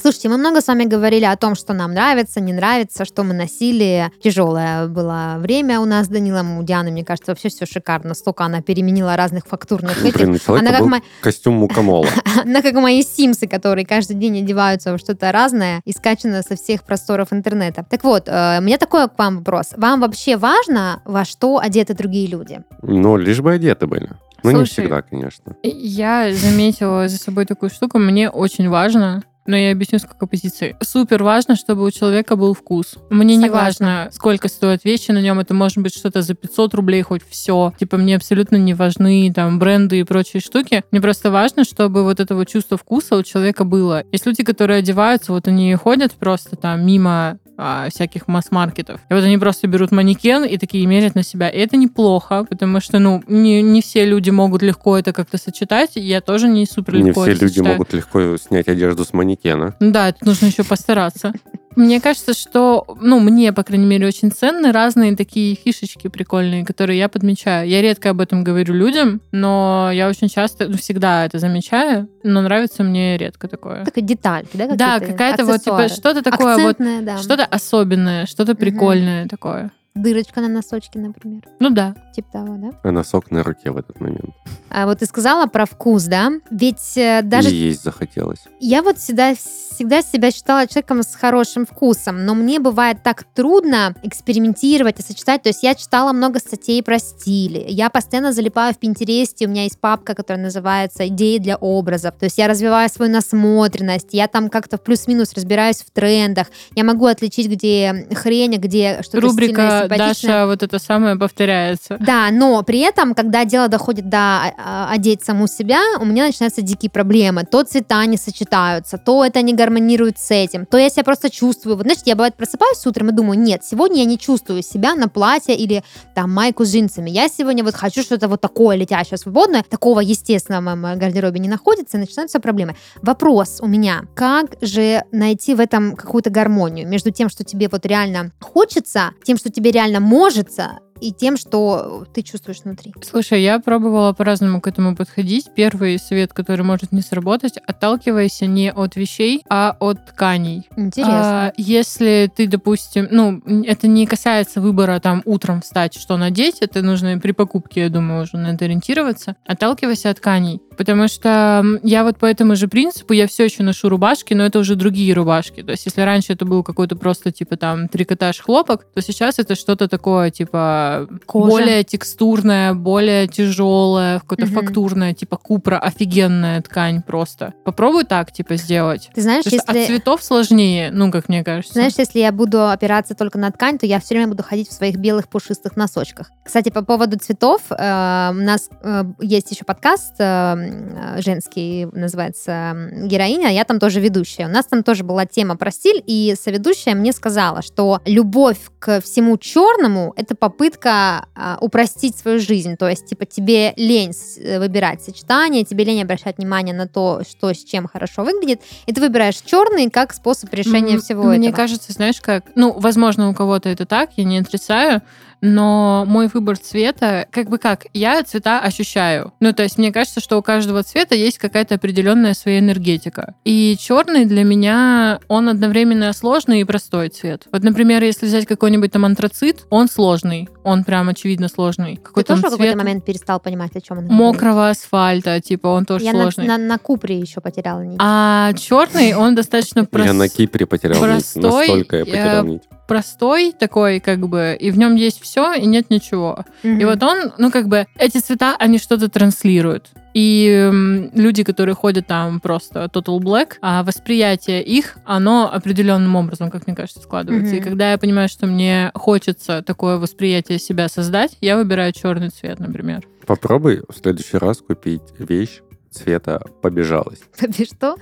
Слушайте, мы много с вами говорили о том, что нам нравится, не нравится, что мы носили. Тяжелое было время у нас с Данилом, у Дианы, мне кажется, вообще все шикарно. Столько она переменила разных фактурных этих. Блин, Она как, был мо- костюм мукомола. она как мои симсы, которые каждый день одеваются во что-то разное и скачано со всех просторов интернета. Так вот, э, у меня такой к вам вопрос. Вам вообще важно, во что одеты другие люди? Ну, лишь бы одеты были. Ну, не всегда, конечно. Я заметила за собой такую штуку. Мне очень важно, но я объясню, с какой позиции. Супер важно, чтобы у человека был вкус. Мне не Согласна. важно, сколько стоят вещи на нем. Это может быть что-то за 500 рублей, хоть все. Типа, мне абсолютно не важны там бренды и прочие штуки. Мне просто важно, чтобы вот этого чувства вкуса у человека было. Есть люди, которые одеваются, вот они ходят просто там мимо а, всяких масс-маркетов. И вот они просто берут манекен и такие мерят на себя. И это неплохо, потому что, ну, не, не все люди могут легко это как-то сочетать. Я тоже не супер Не легко все это люди сочетаю. могут легко снять одежду с манекена. Ну Да, это нужно еще постараться. Мне кажется, что, ну, мне, по крайней мере, очень ценны разные такие фишечки прикольные, которые я подмечаю. Я редко об этом говорю людям, но я очень часто, ну, всегда это замечаю, но нравится мне редко такое. Такая детальки, да? Да, какая-то вот, типа, что-то такое вот, Акцентное, да. что-то особенное, что-то прикольное такое. Дырочка на носочке, например. Ну да. Типа того, да? А носок на руке в этот момент. А вот ты сказала про вкус, да? Ведь э, даже И есть захотелось. я вот всегда, всегда себя считала человеком с хорошим вкусом, но мне бывает так трудно экспериментировать и сочетать. То есть я читала много статей про стили, я постоянно залипаю в Пинтересте, у меня есть папка, которая называется «Идеи для образов». То есть я развиваю свою насмотренность, я там как-то в плюс-минус разбираюсь в трендах, я могу отличить, где хрень, а где что-то стильное, Рубрика симпатичное. Даша вот это самое повторяется. Да, но при этом, когда дело доходит до а, одеть саму себя, у меня начинаются дикие проблемы. То цвета не сочетаются, то это не гармонирует с этим, то я себя просто чувствую. Вот знаешь, я бывает просыпаюсь утром и думаю, нет, сегодня я не чувствую себя на платье или там майку с джинсами. Я сегодня вот хочу что-то вот такое летящее, свободное. Такого, естественно, в моем гардеробе не находится, и начинаются проблемы. Вопрос у меня, как же найти в этом какую-то гармонию между тем, что тебе вот реально хочется, тем, что тебе реально можется, и тем, что ты чувствуешь внутри. Слушай, я пробовала по-разному к этому подходить. Первый совет, который может не сработать, отталкивайся не от вещей, а от тканей. Интересно. А, если ты, допустим, ну, это не касается выбора там утром встать, что надеть, это нужно при покупке, я думаю, уже на это ориентироваться. Отталкивайся от тканей. Потому что я вот по этому же принципу, я все еще ношу рубашки, но это уже другие рубашки. То есть если раньше это был какой-то просто типа там трикотаж хлопок, то сейчас это что-то такое типа Кожа. более текстурное, более тяжелое, какое-то Мгм. фактурное, типа купра, офигенная ткань просто. Попробуй так, типа, сделать. Ты знаешь, Потому если... от цветов сложнее, ну, как мне кажется. Знаешь, если я буду опираться только на ткань, то я все время буду ходить в своих белых пушистых носочках. Кстати, по поводу цветов, э, у нас э, есть еще подкаст э, э, женский, называется «Героиня», я там тоже ведущая. У нас там тоже была тема про стиль, и соведущая мне сказала, что любовь к всему черному — это попытка попытка а, упростить свою жизнь. То есть, типа, тебе лень э, выбирать сочетание, тебе лень обращать внимание на то, что с чем хорошо выглядит, и ты выбираешь черный как способ решения М, всего Мне этого. кажется, знаешь как, ну, возможно, у кого-то это так, я не отрицаю, но мой выбор цвета, как бы как, я цвета ощущаю. Ну, то есть мне кажется, что у каждого цвета есть какая-то определенная своя энергетика. И черный для меня, он одновременно сложный и простой цвет. Вот, например, если взять какой-нибудь там антрацит, он сложный, он прям очевидно сложный. Ты Какой тоже там в какой-то цвет момент перестал понимать, о чем он говорит? мокрого асфальта, типа, он тоже Я на, сложный. на, на Купре еще потеряла нить. А черный, он достаточно Я простой. на Кипре потерял нить. Настолько я э, потерял нить. простой такой, как бы, и в нем есть все, и нет ничего. И Мгм. вот он, ну, как бы, эти цвета, они что-то транслируют. И люди, которые ходят там просто Total Black, а восприятие их, оно определенным образом, как мне кажется, складывается. И Мгм. когда я понимаю, что мне хочется такое восприятие себя создать, я выбираю черный цвет, например. Попробуй в следующий раз купить вещь цвета побежалость. Ты что?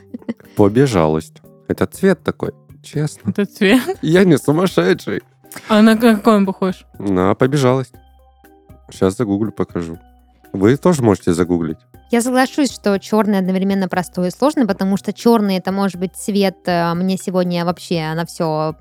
Побежалость. Это цвет такой, честно. Это цвет. Я не сумасшедший. А на какой он похож? На побежалость. Сейчас загуглю, покажу. Вы тоже можете загуглить. Я соглашусь, что черный одновременно простой и сложный, потому что черный это может быть цвет. э, Мне сегодня вообще на все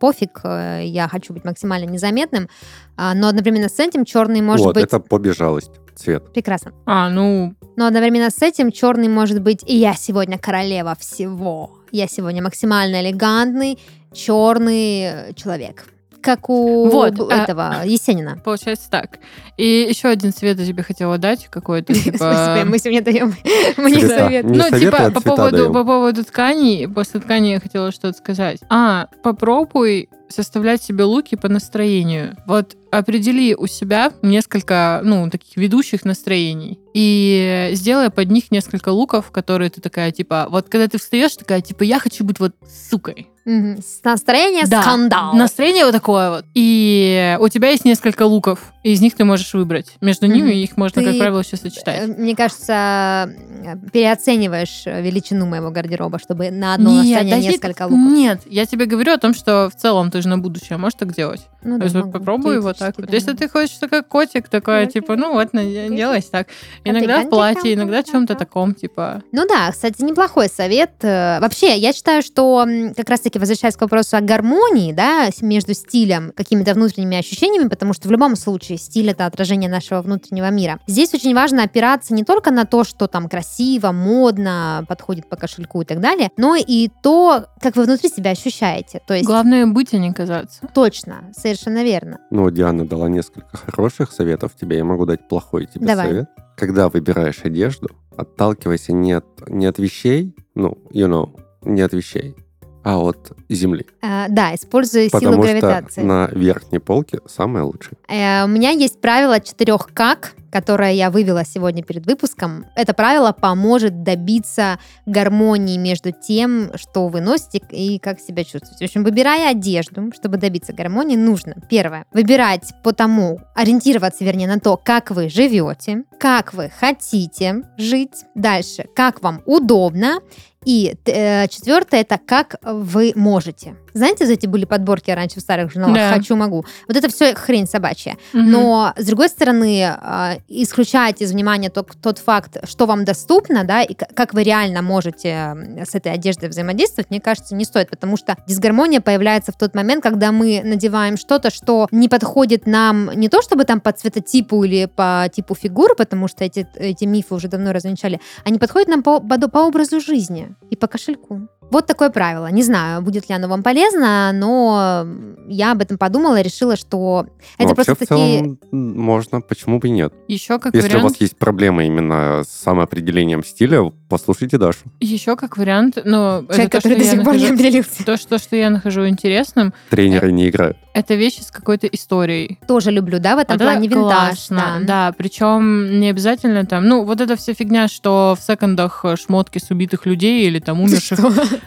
пофиг. э, Я хочу быть максимально незаметным. а, Но одновременно с этим черный может вот, быть это побежалость. Цвет. прекрасно. А, ну, Но одновременно с этим черный может быть и я сегодня королева всего. Я сегодня максимально элегантный черный человек. Как у Вот, а- этого Есенина. получается так. И еще один цвет я тебе хотела дать, какой-то, типа... Спасибо, мы сегодня даем мне совет. Не ну, типа, а по поводу, даем. по поводу тканей, после ткани я хотела что-то сказать. А, попробуй составлять себе луки по настроению. Вот определи у себя несколько, ну, таких ведущих настроений. И сделай под них несколько луков, которые ты такая, типа, вот когда ты встаешь, такая, типа, я хочу быть вот сукой. С- Настроение Да. скандал. Настроение вот такое вот. И у тебя есть несколько луков, и из них ты можешь выбрать. Между ними Мгм. их можно, как Ты, правило, еще Э, сочетать. Мне кажется, э, переоцениваешь э, величину моего гардероба, чтобы на одно Нет, настроение да нет, несколько луков. Нет, я тебе говорю о том, что в целом ты же на будущее можешь так делать. Ну, да, есть попробуй вот так вот. да, Если ты хочешь такой котик, такой, Окей. типа, ну вот, делай так. ты Иногда в платье, иногда в чем-то таком, типа. Ну да, кстати, неплохой совет. Э, Вообще, я считаю, что как раз-таки возвращаясь к вопросу о гармонии, да, между стилем, какими-то внутренними ощущениями, потому что в любом случае стиль это отражение нашего внутреннего мира. Здесь очень важно опираться не только на то, что там красиво, модно, подходит по кошельку и так далее, но и то, как вы внутри себя ощущаете. То есть Главное быть, а не казаться. точно, совершенно верно. Ну, Диана дала несколько хороших советов тебе. Я могу дать плохой тебе Давай. совет. Когда выбираешь одежду, отталкивайся не от, не от вещей, ну, you know, не от вещей, а от земли. Э, да, используя силу Потому что гравитации. на верхней полке самое лучшее. Э, У меня есть правило четырех как, которое я вывела сегодня перед выпуском. Это правило поможет добиться гармонии между тем, что вы носите и как себя чувствуете. В общем, выбирая одежду, чтобы добиться гармонии, нужно, первое, выбирать по тому, ориентироваться, вернее, на то, как вы живете, как вы хотите жить. Дальше, как вам удобно. И э, четвертое это как вы можете. Знаете, за эти были подборки раньше в старых журналах Да. «Хочу, могу». Вот это все хрень собачья. Мгм. Но, с другой стороны, э, исключать из внимания тот, тот факт, что вам доступно, да, и как вы реально можете с этой одеждой взаимодействовать, мне кажется, не стоит, потому что дисгармония появляется в тот момент, когда мы надеваем что-то, что не подходит нам не то чтобы там по цветотипу или по типу фигуры, потому что эти, эти мифы уже давно развенчали, не подходит нам по, по, по образу жизни и по кошельку. Вот такое правило. Не знаю, будет ли оно вам полезно, но я об этом подумала и решила, что это Ну, Вообще, просто в такие... целом, м, можно, почему бы и нет. Еще как Если у вариант. вас есть проблемы именно с самоопределением стиля, послушайте Дашу. Еще как вариант, ну, это Человек, то, что который до я сих пор не нахожу- определился. то, что, что я нахожу интересным, Тренеры не играют. это вещи с какой-то историей. Тоже люблю, да, в этом Это плане винтаж. классно, да. Причем не обязательно там, ну, вот эта вся фигня, что в секондах шмотки с убитых людей или там умерших.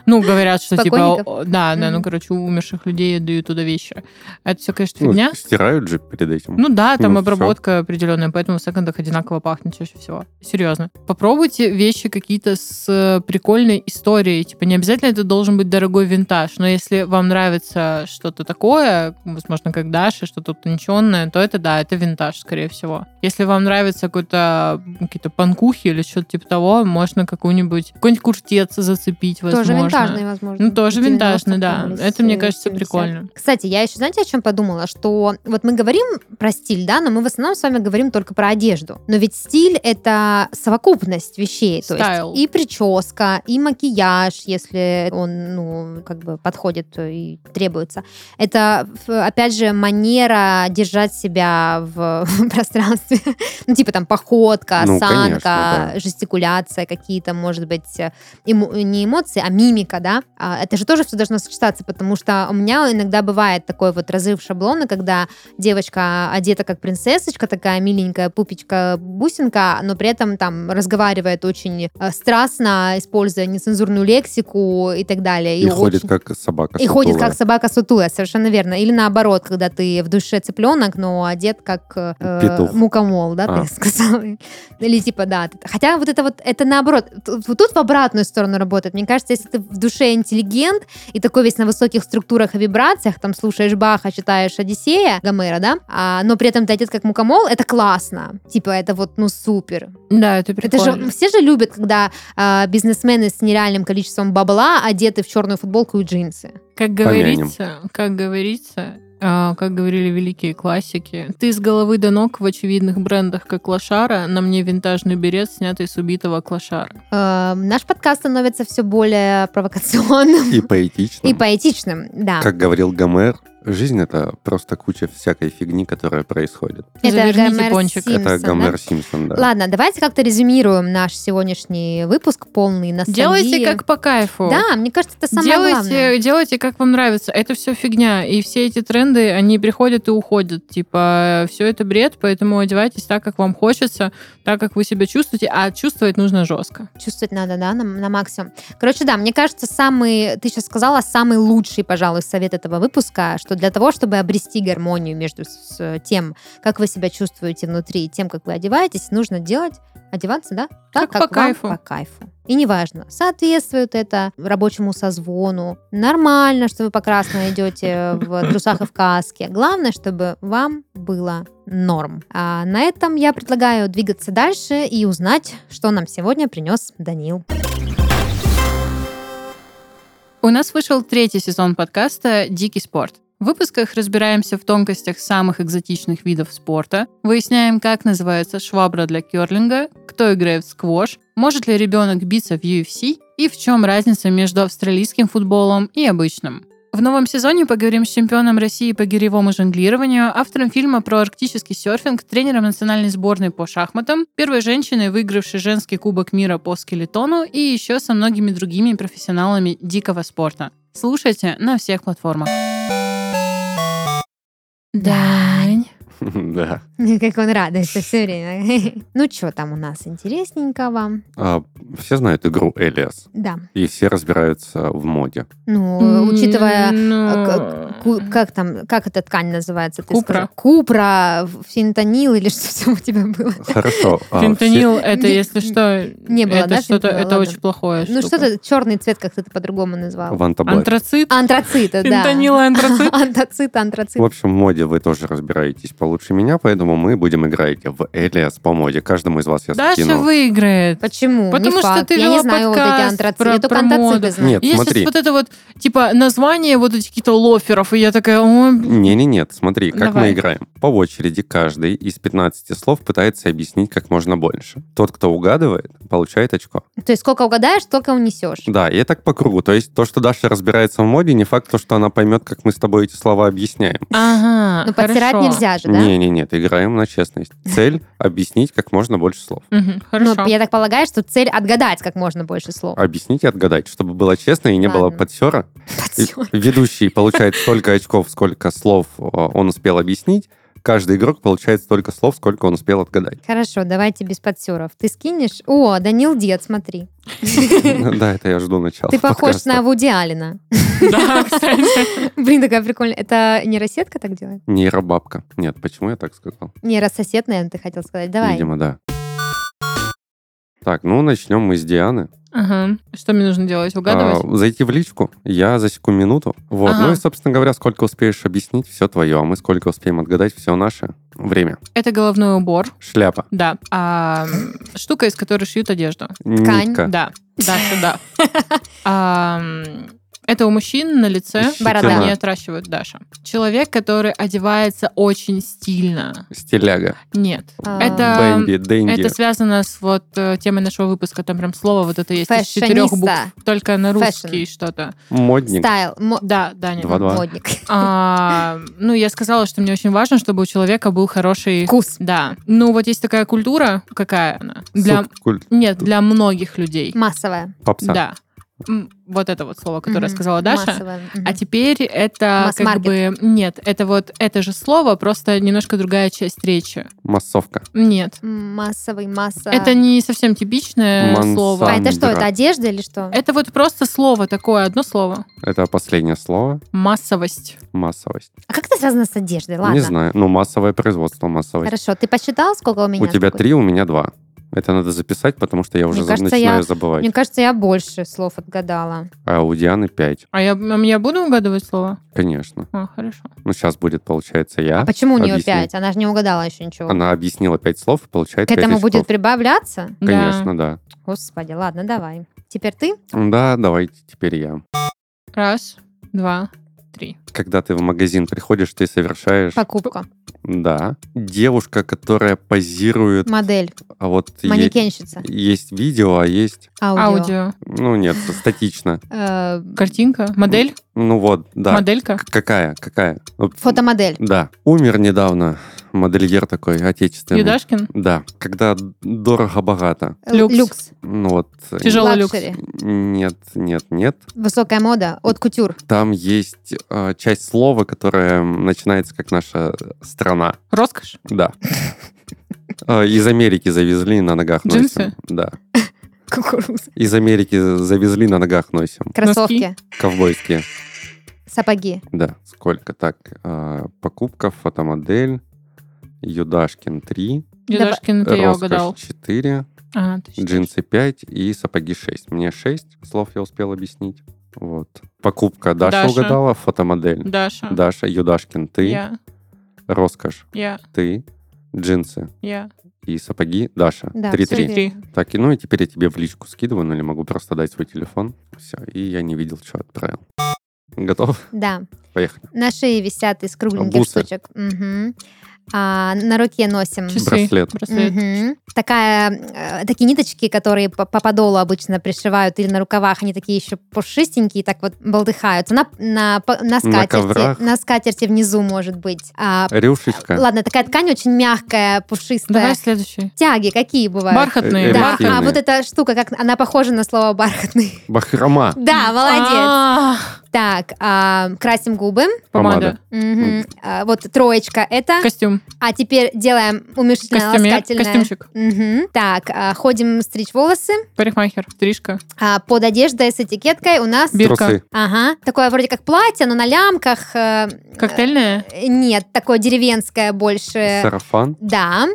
Ну, говорят, что типа, да, да, ну, короче, у умерших людей дают туда вещи. Это все, конечно, Ну, фигня. стирают же перед этим. Ну да, там Ну, обработка определенная, поэтому в секондах одинаково пахнет чаще всего. Серьезно. Попробуйте вещи какие-то с э, прикольной историей. Типа не обязательно это должен быть дорогой винтаж, но если вам нравится что-то такое, возможно, как Даша, что-то утонченное, то это да, это винтаж, скорее всего. Если вам нравится какой-то какие-то панкухи или что-то типа того, можно какую-нибудь какой-нибудь куртец зацепить, возможно. Тоже винтажный, возможно. Ну, тоже 90-х винтажный, да. Это, мне кажется, 70-х. прикольно. Кстати, я еще, знаете, о чем подумала? Что вот мы говорим про стиль, да, но мы в основном с вами говорим только про одежду. Но ведь стиль — это совокупность вещей. То есть и прическа, и макияж, если он, ну, как бы подходит и требуется. Это, опять же, манера держать себя в, пространстве. Ну, типа там походка, Ну, осанка, конечно, да. жестикуляция какие-то, может быть, э, эмо- не эмоции, а мимика, да, А это же тоже все должно сочетаться, потому что у меня иногда бывает такой вот разрыв шаблона, когда девочка одета как принцессочка, такая миленькая пупечка, бусинка, но при этом там разговаривает очень э, страстно, используя нецензурную лексику и так далее. И, ходит очень- как собака. и ходит сутулая. как собака сутулая, совершенно верно. Или наоборот, когда ты в душе цыпленок, но одет как э, Петух. мукомол, да, А. ты сказал. Или типа, да. Хотя вот это вот, это наоборот, тут в обратную сторону работает. Мне кажется, если ты в душе интеллигент и такой весь на высоких структурах и вибрациях, там слушаешь Баха, читаешь Одиссея, Гомера, да, а, но при этом ты одет как мукомол, это классно. Типа, это вот, ну, супер. Да, это Это прикольно. же все же любят, когда а, бизнесмены с нереальным количеством бабла одеты в черную футболку и джинсы. Как говорится, как говорится, как говорили великие классики, ты с головы до ног в очевидных брендах, как лошара, на мне винтажный берет, снятый с убитого клошара. Э, наш подкаст становится все более провокационным И поэтично. и поэтичным, да. Как говорил Гомер, жизнь это просто куча всякой фигни, которая происходит. Это Гомер пончик. Симпсон, это да? Гомер Симпсон, да. Ладно, давайте как-то резюмируем наш сегодняшний выпуск полный ностальгии. Делайте как по кайфу. Да, мне кажется, это самое делайте, главное. делайте, как вам нравится. Это все фигня. И все эти тренды, они приходят и уходят. Типа, все это бред, поэтому одевайтесь так, как вам хочется, так, как вы себя чувствуете. А чувствовать нужно жестко. Чувствовать надо, да, на, на максимум. Короче, да, мне кажется, самый, ты сейчас сказала, самый лучший, пожалуй, совет этого выпуска, что для того, чтобы обрести гармонию между с- с тем, как вы себя чувствуете внутри, и тем, как вы одеваетесь, нужно делать, одеваться, да, так, Как по вам кайфу. по кайфу. И неважно, соответствует это рабочему созвону, нормально, что вы покрасно идете в трусах и в каске. Главное, чтобы вам было норм. А на этом я предлагаю двигаться дальше и узнать, что нам сегодня принес Данил. У нас вышел третий сезон подкаста «Дикий спорт». В выпусках разбираемся в тонкостях самых экзотичных видов спорта, выясняем, как называется швабра для керлинга, кто играет в сквош, может ли ребенок биться в UFC и в чем разница между австралийским футболом и обычным. В новом сезоне поговорим с чемпионом России по гиревому жонглированию, автором фильма про арктический серфинг, тренером национальной сборной по шахматам, первой женщиной, выигравшей женский кубок мира по скелетону и еще со многими другими профессионалами дикого спорта. Слушайте на всех платформах. Дань. Да. Как он радуется все время. Ну, что там у нас интересненького? А, Все знают игру Элиас. Да. И все разбираются в моде. Ну, учитывая Ну, к- ку- Как там, как эта ткань называется? Ты Купра. сказал? Купра, фентанил или что там у тебя было? Хорошо. а, Фентанил это, если что, не было, это да, что-то, это Ладно. очень плохое. Ну, что-то черный цвет, как ты это по-другому назвал. Антрацит. Антрацита, да. Фентанил и антрацит. Антрацит, антрацит. В общем, в моде вы тоже разбираетесь получше меня, поэтому мы будем играть в Элиас по моде. Каждому из вас я Даша скину. выиграет. Почему? Потому Не что факт. ты Я не знаю вот эти подкаст про- про моду. Нет, Есть смотри. вот это вот, типа, название вот этих каких-то лоферов, и я такая, Не-не-нет, смотри, как Давай. мы играем. По очереди каждый из 15 слов пытается объяснить как можно больше. Тот, кто угадывает, получает очко. То есть сколько угадаешь, столько унесешь. Да, и так по кругу. То есть то, что Даша разбирается в моде, не факт, то, что она поймет, как мы с тобой эти слова объясняем. ага, Ну, подтирать нельзя же, да? Не-не-нет, играем на честность. Цель — объяснить как можно больше слов. Мгм, Ну, хорошо. я так полагаю, что цель отгадать как можно больше слов. Объяснить и отгадать, чтобы было честно и не было подсера. Ведущий получает столько очков, сколько слов э, он успел объяснить. Каждый игрок получает столько слов, сколько он успел отгадать. Хорошо, давайте без подсеров. Ты скинешь? О, Данил Дед, смотри. Да, это я жду начала Ты похож на Вуди Алина. Да, кстати. Блин, такая прикольная. Это нейросетка так делает? Нейробабка. Нет, почему я так сказал? Нейрососед, наверное, ты хотел сказать. Давай. Видимо, да. Так, ну начнем мы с Дианы. Ага. Что мне нужно делать? Угадывать? А, зайти в личку, я засеку минуту. Вот. Ага. Ну и, собственно говоря, сколько успеешь объяснить, все твое, а мы сколько успеем отгадать, все наше. Время. Это головной убор. Шляпа. Да. А, штука, из которой шьют одежду. Ткань. Нитка. Да. Да, сюда. Это у мужчин на лице, Борода. они отращивают Даша. Человек, который одевается очень стильно. Стиляга. Нет. А, Это, Бэмби, это связано с вот э, темой нашего выпуска. Там прям слово вот это есть из четырех букв. Только на Fashion. русский что-то. Модник. Style. Да, да, нет. Два-два. Модник. А, ну, я сказала, что мне очень важно, чтобы у человека был хороший... Вкус. Да. Ну, вот есть такая культура. Какая она? Для... Нет, для многих людей. Массовая. Попса. Да. Вот это вот слово, которое Мгм. сказала Даша. Мгм. А теперь это как Масс-маркет. бы... Нет, это вот это же слово, просто немножко другая часть речи. Массовка. Нет. Массовый, масса. Это не совсем типичное Мансам- слово. А это что, это одежда или что? Это вот просто слово такое, одно слово. Это последнее слово. Массовость. Массовость. А как это связано с одеждой? Ладно. Не знаю. Ну, массовое производство, массовость. Хорошо, ты посчитал, сколько у меня? У тебя Сколько? три, у меня два. Это надо записать, потому что я уже за- кажется, начинаю я- забывать. Мне кажется, я больше слов отгадала. А у Дианы пять. А я, а я буду угадывать слово? Конечно. А, хорошо. Ну, сейчас будет, получается, я. А почему у нее объясню. пять? Она же не угадала еще ничего. Она объяснила пять слов и получает К этому будет прибавляться? Конечно, да. Господи, ладно, давай. Теперь ты? Да, давайте теперь я. Да. Раз, два, три. Когда ты в магазин приходишь, ты совершаешь... Покупка. Да. Девушка, которая позирует... Модель. А вот е- Манекенщица. есть видео, а есть... Аудио. Аудио. Ну, нет, статично. Э, Картинка. Модель. Ну вот, да. Моделька. Какая? Какая? Фотомодель. Да. Умер недавно модельер такой, отечественный. Юдашкин. Да. Когда дорого-богато. Люкс. Люкс. Ну вот... Тяжелый люкс. Luxury. Нет, нет, нет. Высокая мода. От кутюр. Там есть э, часть слова, которая начинается как наша страна. Роскошь. Да. Э, Из Америки завезли, на ногах Джинсы? носим. Да. Кукуруза. Из Америки завезли, на ногах носим. Кроссовки. Ковбойские. Сапоги. Да. Сколько? Так, э, покупка, фотомодель, Юдашкин 3, Юдашкин, это я роскошь угадал. 4, Ага, ты считаешь. джинсы 5 и сапоги 6. Мне 6 слов я успел объяснить. Вот. Покупка Даша, Даша. угадала, фотомодель. Даша. Даша, Юдашкин, ты, Я. роскошь, Я. ты, джинсы Я. и сапоги Даша. Да, 3-3. всё верно. Три. Так, и ну и теперь я тебе в личку скидываю, ну или могу просто дать свой телефон. Все, и я не видел, что отправил. Готов? Да. Поехали. На шее висят из кругленьких Бусы. штучек. Мгм. А, на руке носим. Часы. Браслет. Браслет. Мгм. Такая, э, такие ниточки, которые по, по подолу обычно пришивают или на рукавах, они такие еще пушистенькие, так вот болтыхаются. На, на, на скатерти. коврах. на скатерти внизу, может быть. А, Рюшечка. ладно, такая ткань очень мягкая, пушистая. Давай следующий. Тяги какие бывают? Бархатные. Э, Да, Бархатные. а вот эта штука, как она похожа на слово бархатный. Бахрома. Да, молодец. Так, а, красим губы. Помада. Мгм. А, вот троечка это. Костюм. А теперь делаем умерщвительное Костюмер. ласкательное. Костюмчик. Мгм. Так, а, ходим стричь волосы. Парикмахер. Стрижка. А, под одеждой с этикеткой у нас... Бирка. Трусы. Ага. Такое вроде как платье, но на лямках. э, Коктейльная. э, Нет, такое деревенское больше. Сарафан. Да.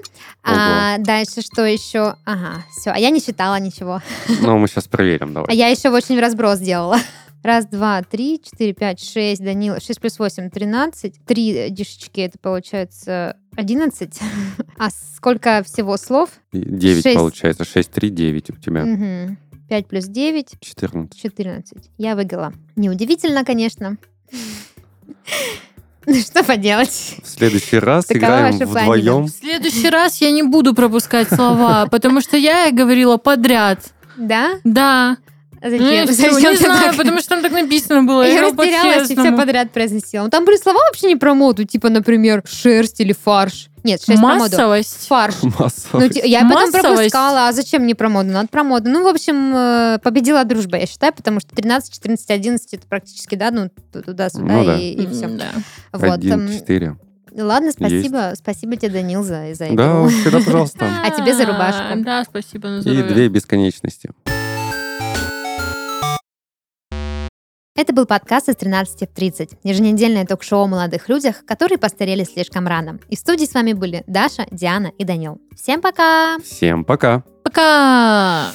А, дальше что еще? Ага, все. А я не считала ничего. Ну, мы сейчас проверим, А давай. я еще очень в разброс сделала. Раз, два, три, четыре, пять, шесть, Данила. Шесть плюс восемь, тринадцать. Три дишечки, это получается одиннадцать. А сколько всего слов? 9 шесть. получается. 6, 3, 9 у тебя. Мгм. Пять плюс девять, 14. четырнадцать. Я выиграла. Неудивительно, конечно. Ну, Что поделать? В следующий раз Такова играем ваша вдвоем. В следующий раз я не буду пропускать слова, потому что я и говорила подряд. Да? Да. А Ну, Зачем? и Зачем не знаю, так? потому что там так написано было. Я растерялась и все подряд произносила. Ну, Там были слова вообще не про моду, типа, например, шерсть или фарш. Нет, шерсть про моду. Массовость. Фарш. Ну, Массовость. ти- я потом Массовость. пропускала, а зачем мне про моду? Надо про моду. Ну, в общем, э, победила дружба, я считаю, потому что 13, 14, 11 это практически, да, ну, туда-сюда Ну да. и, все. М, Да. Вот. Один, эм, четыре. Ладно, спасибо. Спасибо тебе, Данил, за, за Да, игру. всегда пожалуйста. А тебе за рубашку. Да, спасибо на И две бесконечности. Это был подкаст из 13 в 30. Еженедельное ток-шоу о молодых людях, которые постарели слишком рано. И в студии с вами были Даша, Диана и Данил. Всем пока! Всем пока. Пока!